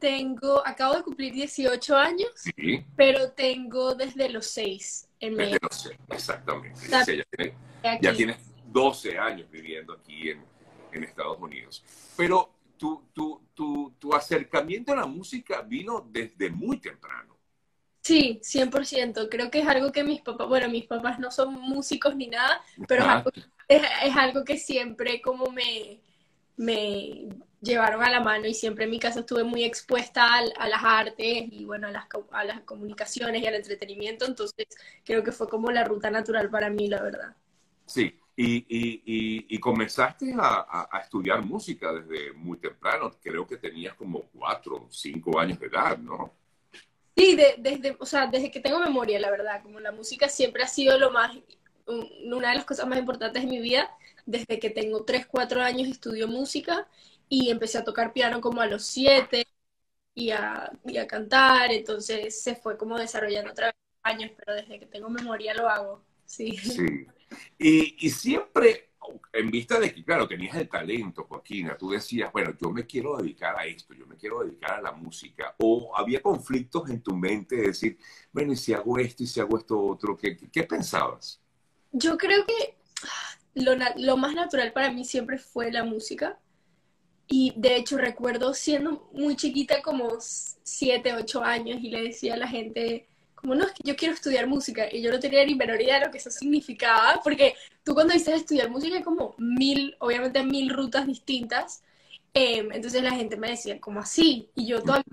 tengo, acabo de cumplir 18 años, Sí, pero tengo desde los 6 en desde México. los seis, exactamente. Está- Sí, ya, tiene- aquí. ya tienes 12 años viviendo aquí en, en Estados Unidos. Pero tu, tu, tu, tu acercamiento a la música vino desde muy temprano. Sí, 100%. Creo que es algo que mis papás, bueno, mis papás no son músicos ni nada, pero es algo, es, es algo que siempre como me, me llevaron a la mano y siempre en mi casa estuve muy expuesta al- a, las artes y bueno, a las, a las comunicaciones y al entretenimiento, entonces creo que fue como la ruta natural para mí, la verdad. Sí, y, y, y, y comenzaste a, a- estudiar música desde muy temprano. Creo que tenías como cuatro o cinco años de edad, ¿no? Sí, de- desde, o sea, desde que tengo memoria, la verdad, como la música siempre ha sido lo más, un- una de las cosas más importantes de mi vida. Desde que tengo 3, 4 años estudio música y empecé a tocar piano como a los 7 y a, y a cantar, entonces se fue como desarrollando a través de los años, pero desde que tengo memoria lo hago, sí. Sí. Y, y siempre, en vista de que, claro, tenías el talento, Joaquina, tú decías, bueno, yo me quiero dedicar a esto, yo me quiero dedicar a la música. O había conflictos en tu mente de decir, bueno, y si hago esto y si hago esto otro, ¿qué, qué pensabas? Yo creo que lo, lo más natural para mí siempre fue la música. Y de hecho recuerdo siendo muy chiquita, como 7, 8 años, y le decía a la gente, como no, es que yo quiero estudiar música. Y yo no tenía ni menor idea de lo que eso significaba, porque tú cuando dices estudiar música hay como mil, obviamente mil rutas distintas. Em, entonces la gente me decía, como así? Y yo todavía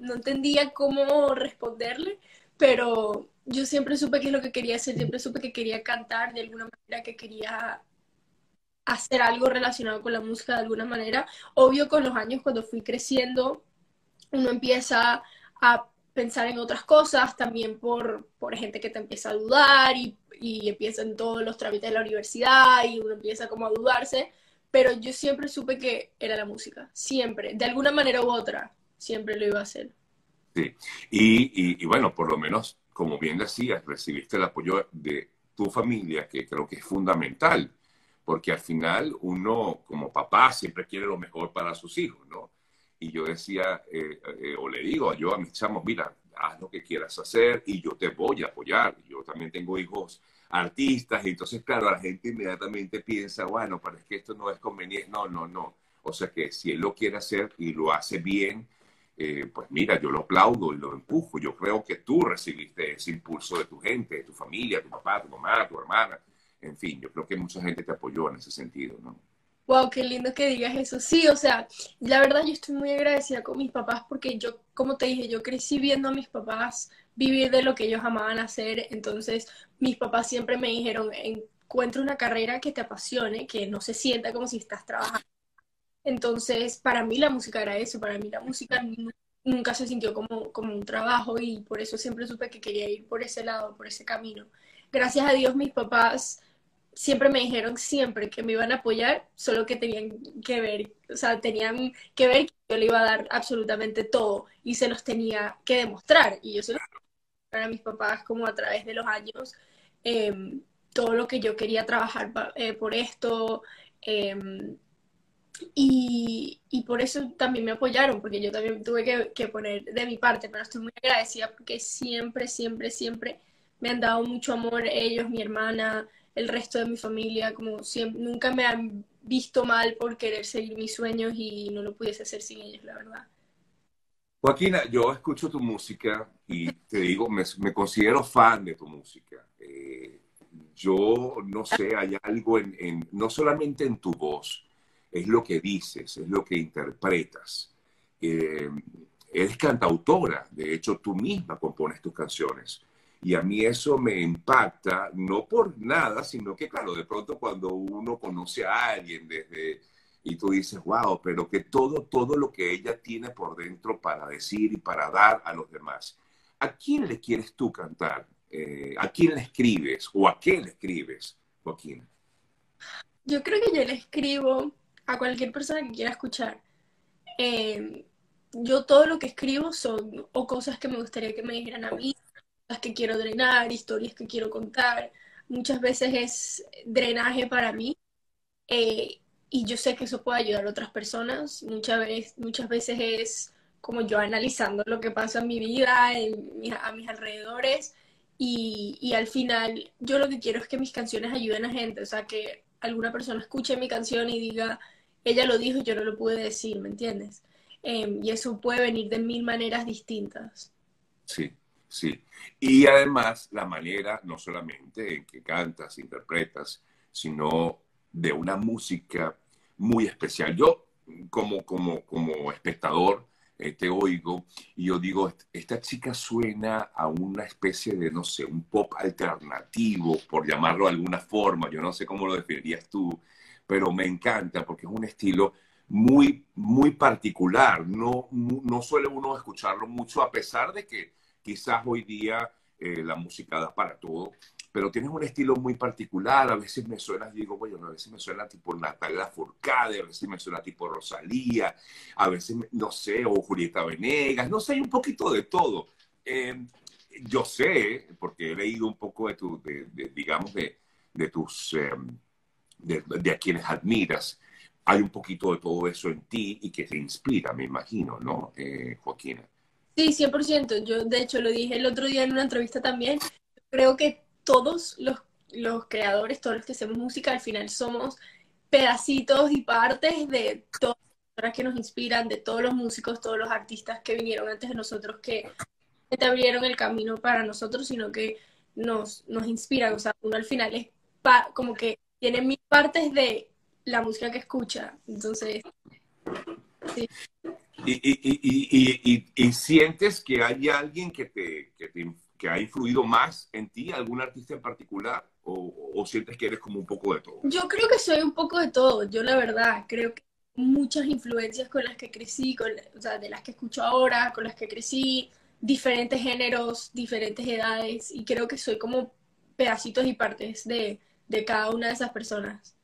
no entendía cómo responderle, pero yo siempre supe qué es lo que quería hacer, siempre supe que quería cantar de alguna manera, que quería hacer algo relacionado con la música de alguna manera. Obvio, con los años, cuando fui creciendo, uno empieza a pensar en otras cosas, también por, por gente que te empieza a dudar y, y empiezan todos los trámites de la universidad y uno empieza como a dudarse, pero yo siempre supe que era la música, siempre, de alguna manera u otra, siempre lo iba a hacer. Sí. Y, y, y bueno, por lo menos, como bien decías, recibiste el apoyo de tu familia, que creo que es fundamental, porque al final uno como papá siempre quiere lo mejor para sus hijos, ¿no? Y yo decía, eh, eh, o le digo yo a mis chamos, mira, haz lo que quieras hacer y yo te voy a apoyar. Yo también tengo hijos artistas y entonces, claro, la gente inmediatamente piensa, bueno, pero es que esto no es conveniente. No, no, no. O sea que si él lo quiere hacer y lo hace bien, eh, pues mira, yo lo aplaudo y lo empujo. Yo creo que tú recibiste ese impulso de tu gente, de tu familia, tu papá, tu mamá, tu hermana. En fin, yo creo que mucha gente te apoyó en ese sentido, ¿no? Wow, qué lindo que digas eso. Sí, o sea, la verdad yo estoy muy agradecida con mis papás porque yo, como te dije, yo crecí viendo a mis papás vivir de lo que ellos amaban hacer. Entonces, mis papás siempre me dijeron, encuentra una carrera que te apasione, que no se sienta como si estás trabajando. Entonces, para mí la música era eso, para mí la música nu- nunca se sintió como, como un trabajo y por eso siempre supe que quería ir por ese lado, por ese camino. Gracias a Dios mis papás siempre me dijeron siempre que me iban a apoyar, solo que tenían que ver, o sea, tenían que ver que yo le iba a dar absolutamente todo y se los tenía que demostrar. Y yo se los para a mis papás como a través de los años eh, todo lo que yo quería trabajar eh, por esto. eh, y, y por eso también me apoyaron, porque yo también tuve que, que poner de mi parte, pero estoy muy agradecida porque siempre, siempre, siempre me han dado mucho amor ellos, mi hermana, el resto de mi familia, como siempre, nunca me han visto mal por querer seguir mis sueños y no lo pudiese hacer sin ellos, la verdad. Joaquina, yo escucho tu música y te digo, me, considero fan de tu música. Eh, yo no sé, hay algo en, en- no solamente en tu voz, es lo que dices, es lo que interpretas. Eh, eres cantautora, de hecho tú misma compones tus canciones. Y a mí eso me impacta, no por nada, sino que, claro, de pronto cuando uno conoce a alguien desde, y tú dices, wow, pero que todo, todo lo que ella tiene por dentro para decir y para dar a los demás. ¿A quién le quieres tú cantar? Eh, ¿A quién le escribes? ¿O a qué le escribes, Joaquín? Yo creo que yo le escribo a cualquier persona que quiera escuchar. Eh, yo todo lo que escribo son o cosas que me gustaría que me dijeran a mí, que quiero drenar, historias que quiero contar. Muchas veces es drenaje para mí eh, y yo sé que eso puede ayudar a otras personas. Muchas veces, muchas veces es como yo analizando lo que pasa en mi vida, en, a mis alrededores. Y, y, al final yo lo que quiero es que mis canciones ayuden a gente, o sea, que alguna persona escuche mi canción y diga, ella lo dijo yo no lo pude decir, ¿me entiendes? Em, y eso puede venir de mil maneras distintas. Sí, sí. Y además la manera, no solamente en que cantas, interpretas, sino de una música muy especial. Yo, como, como, como espectador, eh, te oigo y yo digo, esta chica suena a una especie de, no sé, un pop alternativo, por llamarlo de alguna forma, yo no sé cómo lo definirías tú, pero me encanta porque es un estilo muy, muy particular. No, no suele uno escucharlo mucho, a pesar de que quizás hoy día eh, la música da para todo, pero tienes un estilo muy particular. A veces me suena, digo, bueno, a veces me suena tipo Natalia Furcade, a veces me suena tipo Rosalía, a veces, no sé, o Julieta Venegas, no sé, hay un poquito de todo. Eh, yo sé, porque he leído un poco de tu, de, digamos, de, de tus, eh, de, a quienes admiras, hay un poquito de todo eso en ti y que te inspira, me imagino, ¿no, eh, Joaquina? Sí, 100%. Yo, de hecho, lo dije el otro día en una entrevista también. Creo que todos los, los creadores, todos los que hacemos música, al final somos pedacitos y partes de todas las personas que nos inspiran, de todos los músicos, todos los artistas que vinieron antes de nosotros, que te abrieron el camino para nosotros, sino que nos, nos inspiran. O sea, uno al final es como que tiene mil partes de la música que escucha. Entonces, sí. Y, y, y, y, sientes que hay alguien que te, que te, que ha influido más en ti, algún artista en particular, o, sientes que eres como un poco de todo? Yo creo que soy un poco de todo. Yo la verdad creo que muchas influencias con las que crecí, con, o sea, de las que escucho ahora, con las que crecí, diferentes géneros, diferentes edades, y creo que soy como pedacitos y partes de, de cada una de esas personas.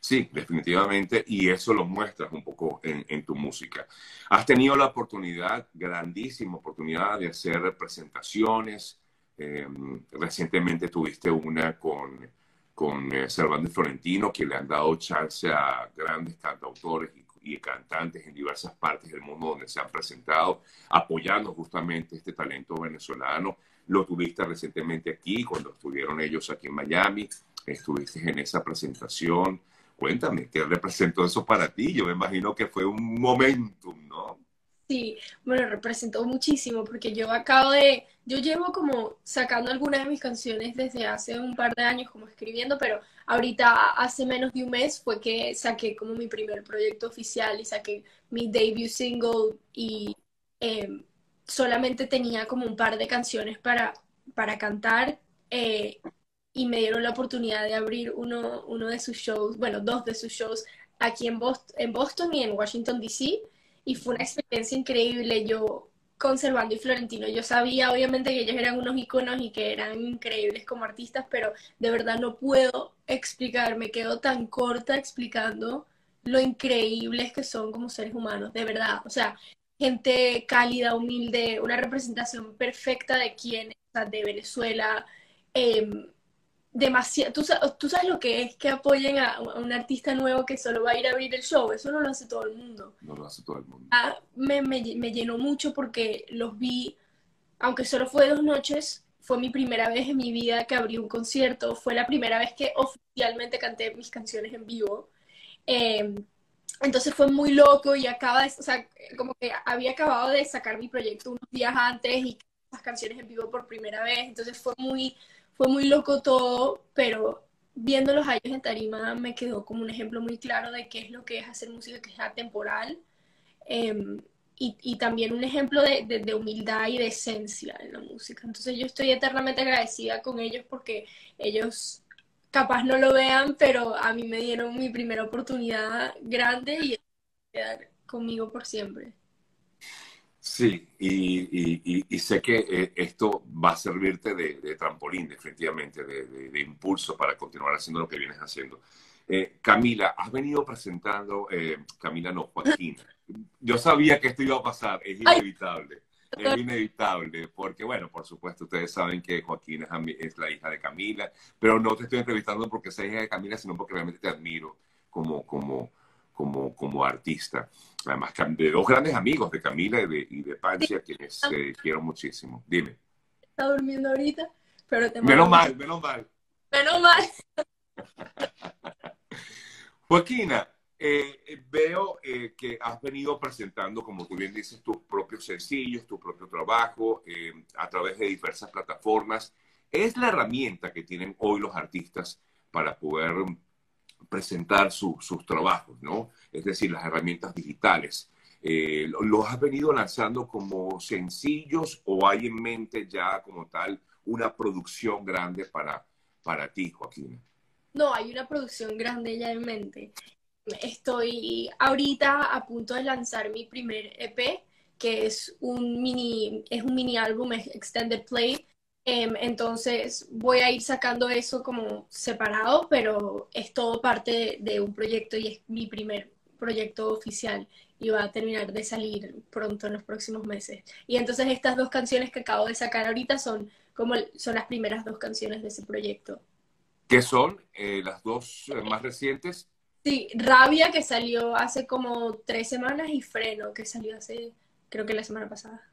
Sí, definitivamente, y eso lo muestras un poco en, tu música. Has tenido la oportunidad, grandísima oportunidad de hacer presentaciones. Em, recientemente tuviste una con, con eh, Florentino, que le han dado chance a grandes cantautores y, y, cantantes en diversas partes del mundo donde se han presentado, apoyando justamente este talento venezolano. Lo tuviste recientemente aquí, cuando estuvieron ellos aquí en Miami estuviste en esa presentación. Cuéntame, ¿qué representó eso para ti? Yo me imagino que fue un momentum, ¿no? Sí, bueno, representó muchísimo porque yo acabo de, yo llevo como sacando algunas de mis canciones desde hace un par de años como escribiendo, pero ahorita hace menos de un mes fue que saqué como mi primer proyecto oficial y saqué mi debut single y em, solamente tenía como un par de canciones para, para cantar eh, y me dieron la oportunidad de abrir uno, uno de sus shows, bueno, dos de sus shows aquí en Boston, en Boston y en Washington, D.C. Y fue una experiencia increíble. Yo, conservando y Florentino, yo sabía obviamente que ellos eran unos iconos y que eran increíbles como artistas, pero de verdad no puedo explicar, me quedo tan corta explicando lo increíbles que son como seres humanos, de verdad. O sea, gente cálida, humilde, una representación perfecta de quién, de Venezuela. Eh, demasiado, ¿tú, tú, sabes lo que es que apoyen a, un artista nuevo que solo va a ir a abrir el show, eso no lo hace todo el mundo. No lo hace todo el mundo. Ah, me, me, me, llenó mucho porque los vi, aunque solo fue dos noches, fue mi primera vez en mi vida que abrí un concierto, fue la primera vez que oficialmente canté mis canciones en vivo. Em, entonces fue muy loco y acaba de, o sea, como que había acabado de sacar mi proyecto unos días antes y las canciones en vivo por primera vez, entonces fue muy fue muy loco todo, pero viéndolos a ellos en tarima me quedó como un ejemplo muy claro de qué es lo que es hacer música que es atemporal em, y, también un ejemplo de, de, humildad y de esencia en la música. Entonces yo estoy eternamente agradecida con ellos porque ellos capaz no lo vean, pero a mí me dieron mi primera oportunidad grande y quedar conmigo por siempre. Sí, y, sé que eh, esto va a servirte de, trampolín, definitivamente, de, impulso para continuar haciendo lo que vienes haciendo. Eh, Camila, has venido presentando, eh, Camila no, Joaquín. Yo sabía que esto iba a pasar, es inevitable. Es inevitable, porque bueno, por supuesto, ustedes saben que Joaquín es, la hija de Camila, pero no te estoy entrevistando porque sea hija de Camila, sino porque realmente te admiro como, como, como, como artista. Además, de dos grandes amigos, de Camila y de, y de Pancia, quienes eh, quiero muchísimo. Dime. Está durmiendo ahorita, pero te Menos mal, menos mal. Menos mal. Joaquina, eh, veo eh, que has venido presentando, como tú bien dices, tus propios sencillos, tu propio trabajo a través de diversas plataformas. Es la herramienta que tienen hoy los artistas para poder presentar sus trabajos, ¿no? Es decir, las herramientas digitales. Eh, ¿Los has venido lanzando como sencillos o hay en mente ya como tal una producción grande para, para ti, Joaquín? No, hay una producción grande ya en mente. Estoy ahorita a punto de lanzar mi primer EP, que es un mini, es un mini álbum extended play entonces voy a ir sacando eso como separado, pero es todo parte de, un proyecto y es mi primer proyecto oficial y va a terminar de salir pronto en los próximos meses. Y entonces estas dos canciones que acabo de sacar ahorita son como son las primeras dos canciones de ese proyecto. ¿Qué son eh, las dos eh, más recientes? Sí, Rabia que salió hace como tres semanas y Freno que salió hace creo que la semana pasada.